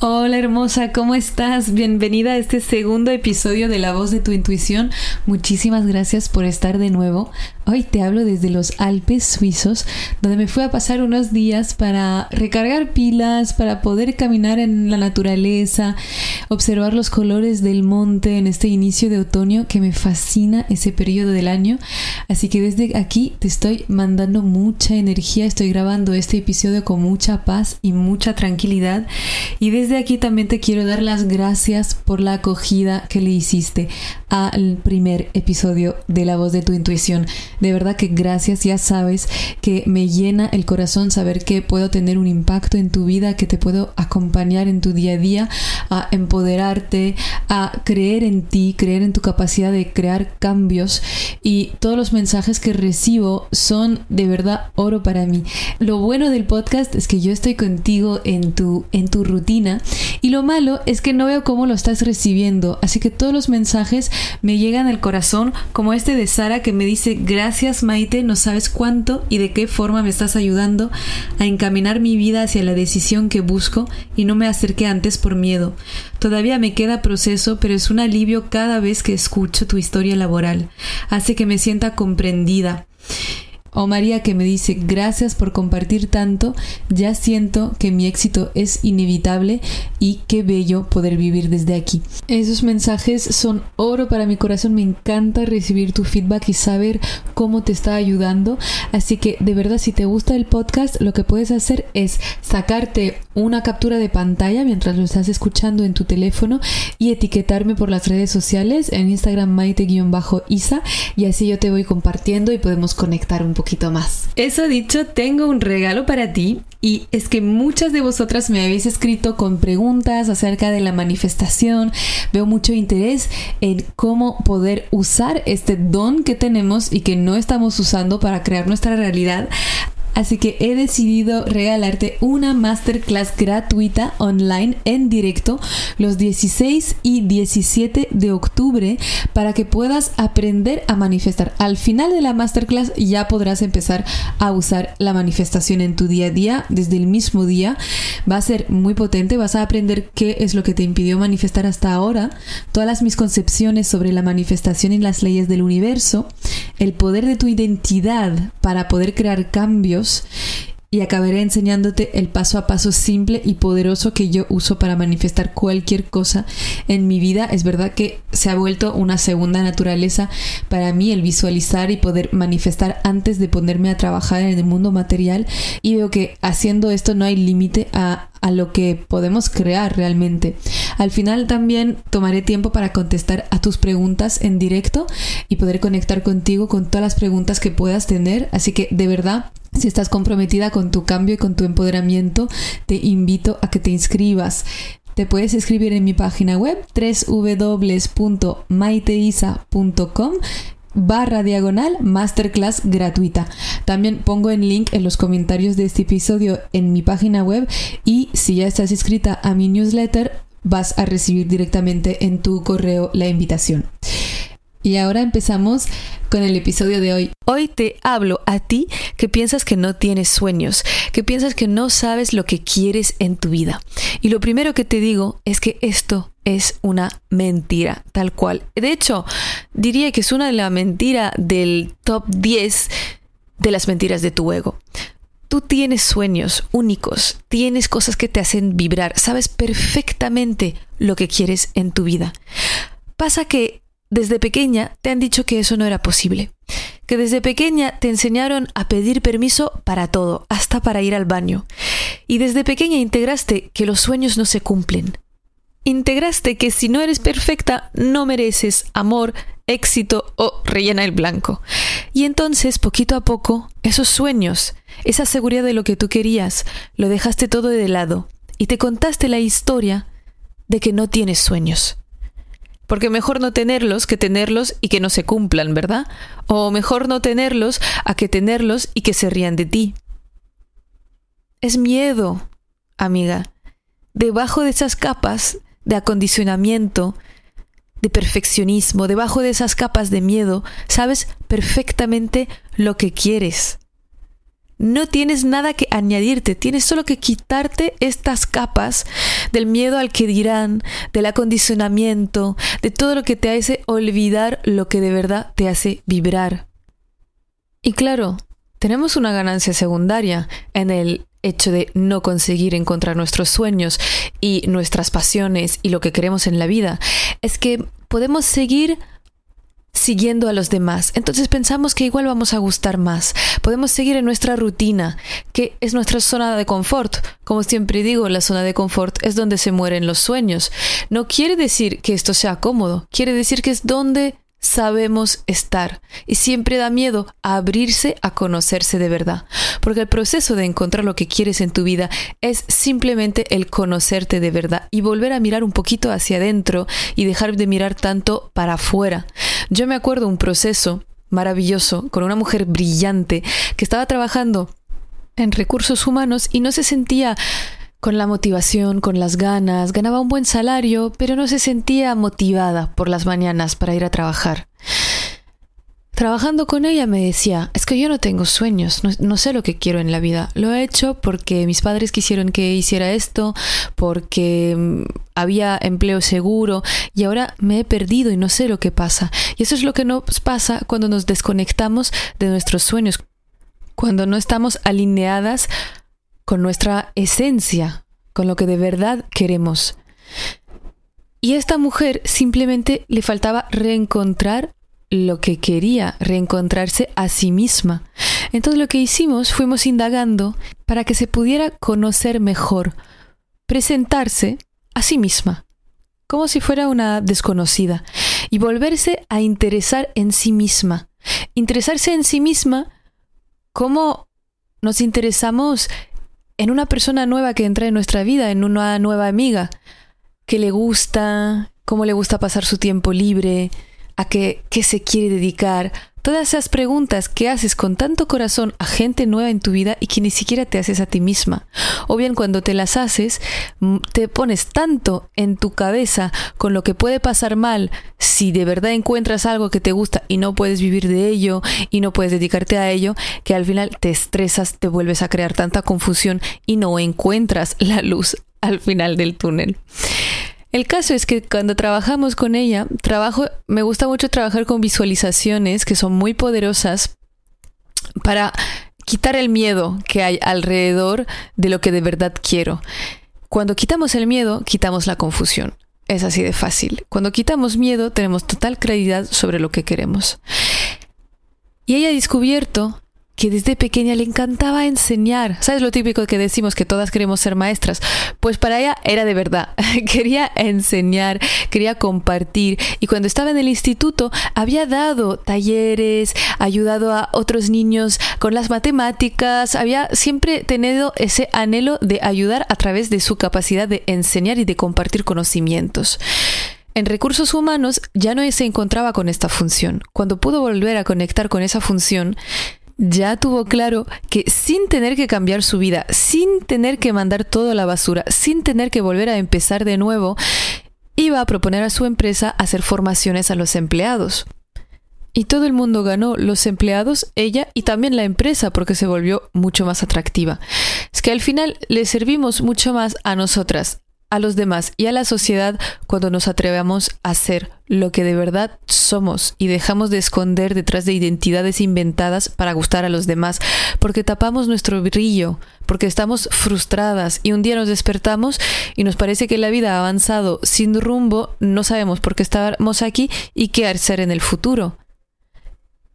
Hola hermosa, ¿cómo estás? Bienvenida a este segundo episodio de La voz de tu intuición. Muchísimas gracias por estar de nuevo. Hoy te hablo desde los Alpes suizos, donde me fui a pasar unos días para recargar pilas, para poder caminar en la naturaleza, observar los colores del monte en este inicio de otoño que me fascina ese periodo del año. Así que desde aquí te estoy mandando mucha energía, estoy grabando este episodio con mucha paz y mucha tranquilidad. Y desde aquí también te quiero dar las gracias por la acogida que le hiciste al primer episodio de La voz de tu intuición. De verdad que gracias, ya sabes que me llena el corazón saber que puedo tener un impacto en tu vida, que te puedo acompañar en tu día a día, a empoderarte, a creer en ti, creer en tu capacidad de crear cambios y todos los mensajes que recibo son de verdad oro para mí. Lo bueno del podcast es que yo estoy contigo en tu en tu rutina y lo malo es que no veo cómo lo estás recibiendo, así que todos los mensajes me llegan al corazón como este de Sara que me dice gracias Maite, no sabes cuánto y de qué forma me estás ayudando a encaminar mi vida hacia la decisión que busco y no me acerqué antes por miedo. Todavía me queda proceso, pero es un alivio cada vez que escucho tu historia laboral. Hace que me sienta comprendida. O María que me dice, gracias por compartir tanto, ya siento que mi éxito es inevitable y qué bello poder vivir desde aquí. Esos mensajes son oro para mi corazón, me encanta recibir tu feedback y saber cómo te está ayudando. Así que de verdad, si te gusta el podcast, lo que puedes hacer es sacarte una captura de pantalla mientras lo estás escuchando en tu teléfono y etiquetarme por las redes sociales en Instagram maite-isa y así yo te voy compartiendo y podemos conectar un poquito más. Eso dicho, tengo un regalo para ti y es que muchas de vosotras me habéis escrito con preguntas acerca de la manifestación. Veo mucho interés en cómo poder usar este don que tenemos y que no estamos usando para crear nuestra realidad. Así que he decidido regalarte una masterclass gratuita online en directo los 16 y 17 de octubre para que puedas aprender a manifestar. Al final de la masterclass ya podrás empezar a usar la manifestación en tu día a día desde el mismo día. Va a ser muy potente, vas a aprender qué es lo que te impidió manifestar hasta ahora, todas las mis concepciones sobre la manifestación y las leyes del universo, el poder de tu identidad para poder crear cambios y acabaré enseñándote el paso a paso simple y poderoso que yo uso para manifestar cualquier cosa en mi vida. Es verdad que se ha vuelto una segunda naturaleza para mí el visualizar y poder manifestar antes de ponerme a trabajar en el mundo material y veo que haciendo esto no hay límite a, a lo que podemos crear realmente. Al final también tomaré tiempo para contestar a tus preguntas en directo y poder conectar contigo con todas las preguntas que puedas tener. Así que de verdad si estás comprometida con tu cambio y con tu empoderamiento, te invito a que te inscribas. Te puedes escribir en mi página web www.maiteisa.com barra diagonal masterclass gratuita. También pongo el link en los comentarios de este episodio en mi página web y si ya estás inscrita a mi newsletter vas a recibir directamente en tu correo la invitación. Y ahora empezamos con el episodio de hoy. Hoy te hablo a ti que piensas que no tienes sueños, que piensas que no sabes lo que quieres en tu vida. Y lo primero que te digo es que esto es una mentira, tal cual. De hecho, diría que es una de las mentiras del top 10 de las mentiras de tu ego. Tú tienes sueños únicos, tienes cosas que te hacen vibrar, sabes perfectamente lo que quieres en tu vida. Pasa que desde pequeña te han dicho que eso no era posible, que desde pequeña te enseñaron a pedir permiso para todo, hasta para ir al baño, y desde pequeña integraste que los sueños no se cumplen. Integraste que si no eres perfecta no mereces amor, éxito o rellena el blanco. Y entonces, poquito a poco, esos sueños, esa seguridad de lo que tú querías, lo dejaste todo de lado y te contaste la historia de que no tienes sueños Porque mejor no tenerlos que tenerlos y que no se cumplan, ¿verdad? O mejor no tenerlos a que tenerlos y que se rían de ti. Es miedo, amiga. Debajo de esas capas de acondicionamiento, de perfeccionismo, debajo de esas capas de miedo, sabes perfectamente lo que quieres. No tienes nada que añadirte, tienes solo que quitarte estas capas del miedo al que dirán, del acondicionamiento, de todo lo que te hace olvidar lo que de verdad te hace vibrar. Y claro, tenemos una ganancia secundaria en el hecho de no conseguir encontrar nuestros sueños y nuestras pasiones y lo que queremos en la vida. Es que podemos seguir siguiendo a los demás. Entonces pensamos que igual vamos a gustar más. Podemos seguir en nuestra rutina, que es nuestra zona de confort. Como siempre digo, la zona de confort es donde se mueren los sueños. No quiere decir que esto sea cómodo, quiere decir que es donde sabemos estar y siempre da miedo abrirse a conocerse de verdad, porque el proceso de encontrar lo que quieres en tu vida es simplemente el conocerte de verdad y volver a mirar un poquito hacia adentro y dejar de mirar tanto para afuera. Yo me acuerdo un proceso maravilloso con una mujer brillante que estaba trabajando en recursos humanos y no se sentía con la motivación, con las ganas, ganaba un buen salario, pero no se sentía motivada por las mañanas para ir a trabajar. Trabajando con ella me decía, es que yo no tengo sueños, no, sé lo que quiero en la vida. Lo he hecho porque mis padres quisieron que hiciera esto, porque mm, había empleo seguro y ahora me he perdido y no sé lo que pasa. Y eso es lo que nos pasa cuando nos desconectamos de nuestros sueños, cuando no estamos alineadas con nuestra esencia, con lo que de verdad queremos. Y a esta mujer simplemente le faltaba reencontrar lo que quería, reencontrarse a sí misma. Entonces lo que hicimos fuimos indagando para que se pudiera conocer mejor, presentarse a sí misma, como si fuera una desconocida, y volverse a interesar en sí misma. Interesarse en sí misma como nos interesamos en una persona nueva que entra en nuestra vida, en una nueva amiga, que le gusta, cómo le gusta pasar su tiempo libre, a qué, se quiere dedicar, Todas esas preguntas que haces con tanto corazón a gente nueva en tu vida y que ni siquiera te haces a ti misma. O bien cuando te las haces, mm, te pones tanto en tu cabeza con lo que puede pasar mal si de verdad encuentras algo que te gusta y no puedes vivir de ello y no puedes dedicarte a ello, que al final te estresas, te vuelves a crear tanta confusión y no encuentras la luz al final del túnel. El caso es que cuando trabajamos con ella, trabajo, me gusta mucho trabajar con visualizaciones que son muy poderosas para quitar el miedo que hay alrededor de lo que de verdad quiero. Cuando quitamos el miedo, quitamos la confusión. Es así de fácil. Cuando quitamos miedo, tenemos total claridad sobre lo que queremos. Y ella ha descubierto que desde pequeña le encantaba enseñar. ¿Sabes lo típico que decimos que todas queremos ser maestras? Pues para ella era de verdad. quería enseñar, quería compartir. Y cuando estaba en el instituto había dado talleres, ayudado a otros niños con las matemáticas, había siempre tenido ese anhelo de ayudar a través de su capacidad de enseñar y de compartir conocimientos. En recursos humanos ya no se encontraba con esta función. Cuando pudo volver a conectar con esa función, ya tuvo claro que sin tener que cambiar su vida, sin tener que mandar todo a la basura, sin tener que volver a empezar de nuevo, iba a proponer a su empresa hacer formaciones a los empleados. Y todo el mundo ganó, los empleados, ella y también la empresa, porque se volvió mucho más atractiva. Es que al final le servimos mucho más a nosotras, a los demás y a la sociedad cuando nos atrevemos a ser lo que de verdad somos y dejamos de esconder detrás de identidades inventadas para gustar a los demás, porque tapamos nuestro brillo, porque estamos frustradas y un día nos despertamos y nos parece que la vida ha avanzado sin rumbo, no sabemos por qué estamos aquí y qué hacer en el futuro.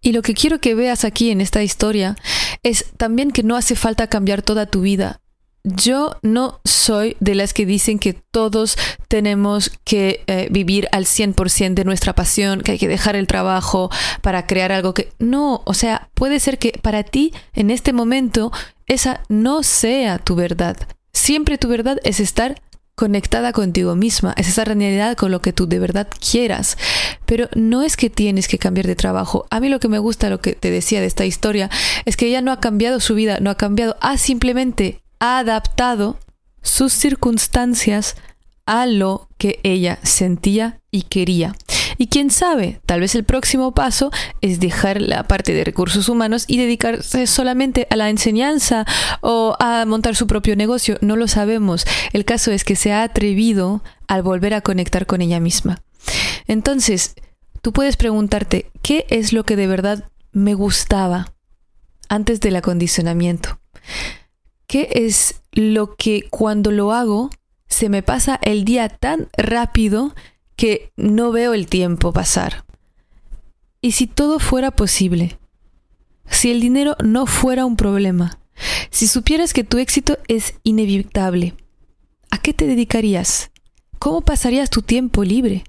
Y lo que quiero que veas aquí en esta historia es también que no hace falta cambiar toda tu vida, yo no soy de las que dicen que todos tenemos que eh, vivir al 100% de nuestra pasión, que hay que dejar el trabajo para crear algo que... No, o sea, puede ser que para ti en este momento esa no sea tu verdad. Siempre tu verdad es estar conectada contigo misma, es esa realidad con lo que tú de verdad quieras. Pero no es que tienes que cambiar de trabajo. A mí lo que me gusta, lo que te decía de esta historia, es que ella no ha cambiado su vida, no ha cambiado, ha simplemente adaptado sus circunstancias a lo que ella sentía y quería. Y quién sabe, tal vez el próximo paso es dejar la parte de recursos humanos y dedicarse solamente a la enseñanza o a montar su propio negocio. No lo sabemos. El caso es que se ha atrevido al volver a conectar con ella misma. Entonces, tú puedes preguntarte, ¿qué es lo que de verdad me gustaba antes del acondicionamiento? ¿Qué es lo que cuando lo hago se me pasa el día tan rápido que no veo el tiempo pasar. ¿Y si todo fuera posible? Si el dinero no fuera un problema, si supieras que tu éxito es inevitable, ¿a qué te dedicarías? ¿Cómo pasarías tu tiempo libre?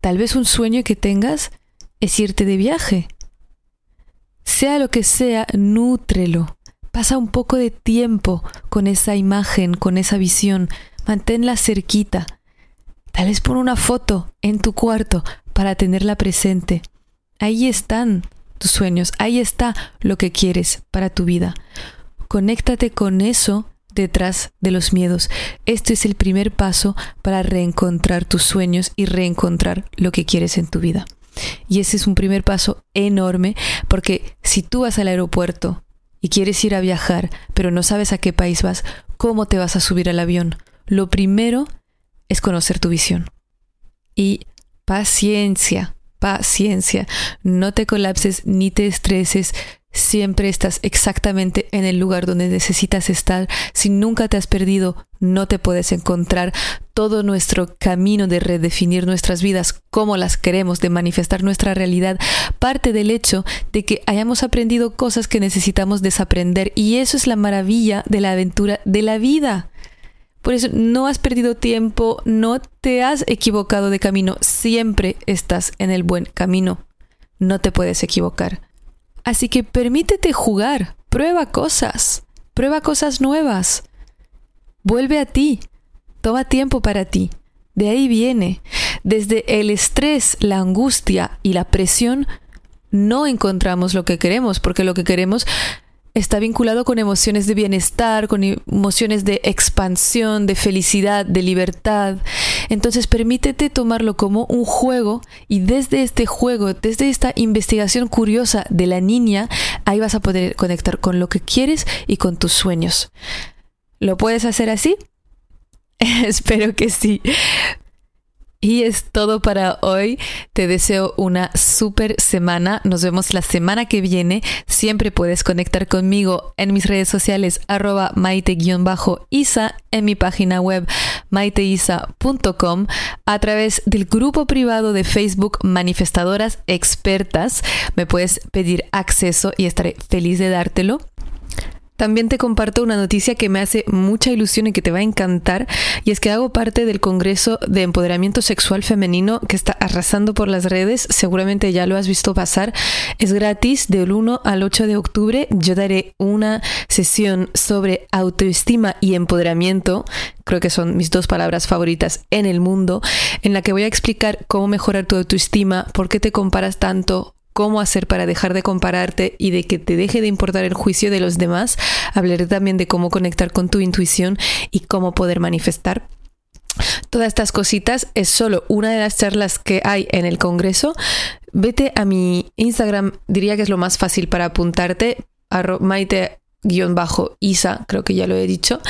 Tal vez un sueño que tengas es irte de viaje. Sea lo que sea, nútrelo. Pasa un poco de tiempo con esa imagen, con esa visión. Manténla cerquita. Tal vez pon una foto en tu cuarto para tenerla presente. Ahí están tus sueños, ahí está lo que quieres para tu vida. Conéctate con eso detrás de los miedos. Este es el primer paso para reencontrar tus sueños y reencontrar lo que quieres en tu vida. Y ese es un primer paso enorme porque si tú vas al aeropuerto quieres ir a viajar, pero no sabes a qué país vas, ¿cómo te vas a subir al avión? Lo primero es conocer tu visión. Y paciencia, paciencia. No te colapses ni te estreses. Siempre estás exactamente en el lugar donde necesitas estar. Si nunca te has perdido, no te puedes encontrar. Todo nuestro camino de redefinir nuestras vidas, como las queremos, de manifestar nuestra realidad, parte del hecho de que hayamos aprendido cosas que necesitamos desaprender. Y eso es la maravilla de la aventura de la vida. Por eso no has perdido tiempo, no te has equivocado de camino, siempre estás en el buen camino. No te puedes equivocar. Así que permítete jugar, prueba cosas, prueba cosas nuevas. Vuelve a ti, toma tiempo para ti. De ahí viene. Desde el estrés, la angustia y la presión, no encontramos lo que queremos, porque lo que queremos está vinculado con emociones de bienestar, con emociones de expansión, de felicidad, de libertad. Entonces permítete tomarlo como un juego y desde este juego, desde esta investigación curiosa de la niña, ahí vas a poder conectar con lo que quieres y con tus sueños. ¿Lo puedes hacer así? Espero que sí. Y es todo para hoy. Te deseo una super semana. Nos vemos la semana que viene. Siempre puedes conectar conmigo en mis redes sociales arroba maite-isa, en mi página web maiteisa.com, a través del grupo privado de Facebook Manifestadoras Expertas. Me puedes pedir acceso y estaré feliz de dártelo. También te comparto una noticia que me hace mucha ilusión y que te va a encantar, y es que hago parte del Congreso de Empoderamiento Sexual Femenino que está arrasando por las redes, seguramente ya lo has visto pasar, es gratis del 1 al 8 de octubre, yo daré una sesión sobre autoestima y empoderamiento, creo que son mis dos palabras favoritas en el mundo, en la que voy a explicar cómo mejorar tu autoestima, por qué te comparas tanto, cómo hacer para dejar de compararte y de que te deje de importar el juicio de los demás. Hablaré también de cómo conectar con tu intuición y cómo poder manifestar. Todas estas cositas es solo una de las charlas que hay en el Congreso. Vete a mi Instagram, diría que es lo más fácil para apuntarte, maite-isa, creo que ya lo he dicho,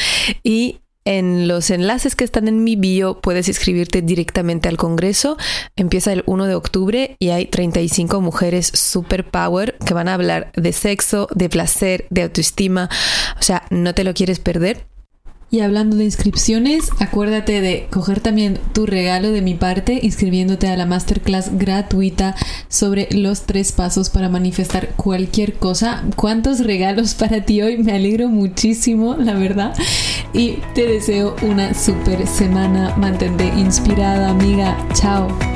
y en los enlaces que están en mi bio puedes inscribirte directamente al Congreso. Empieza el 1 de octubre y hay 35 mujeres super power que van a hablar de sexo, de placer, de autoestima. O sea, no te lo quieres perder. Y hablando de inscripciones, acuérdate de coger también tu regalo de mi parte inscribiéndote a la masterclass gratuita sobre los tres pasos para manifestar cualquier cosa. ¿Cuántos regalos para ti hoy? Me alegro muchísimo, la verdad. Y te deseo una super semana. Mantente inspirada, amiga. Chao.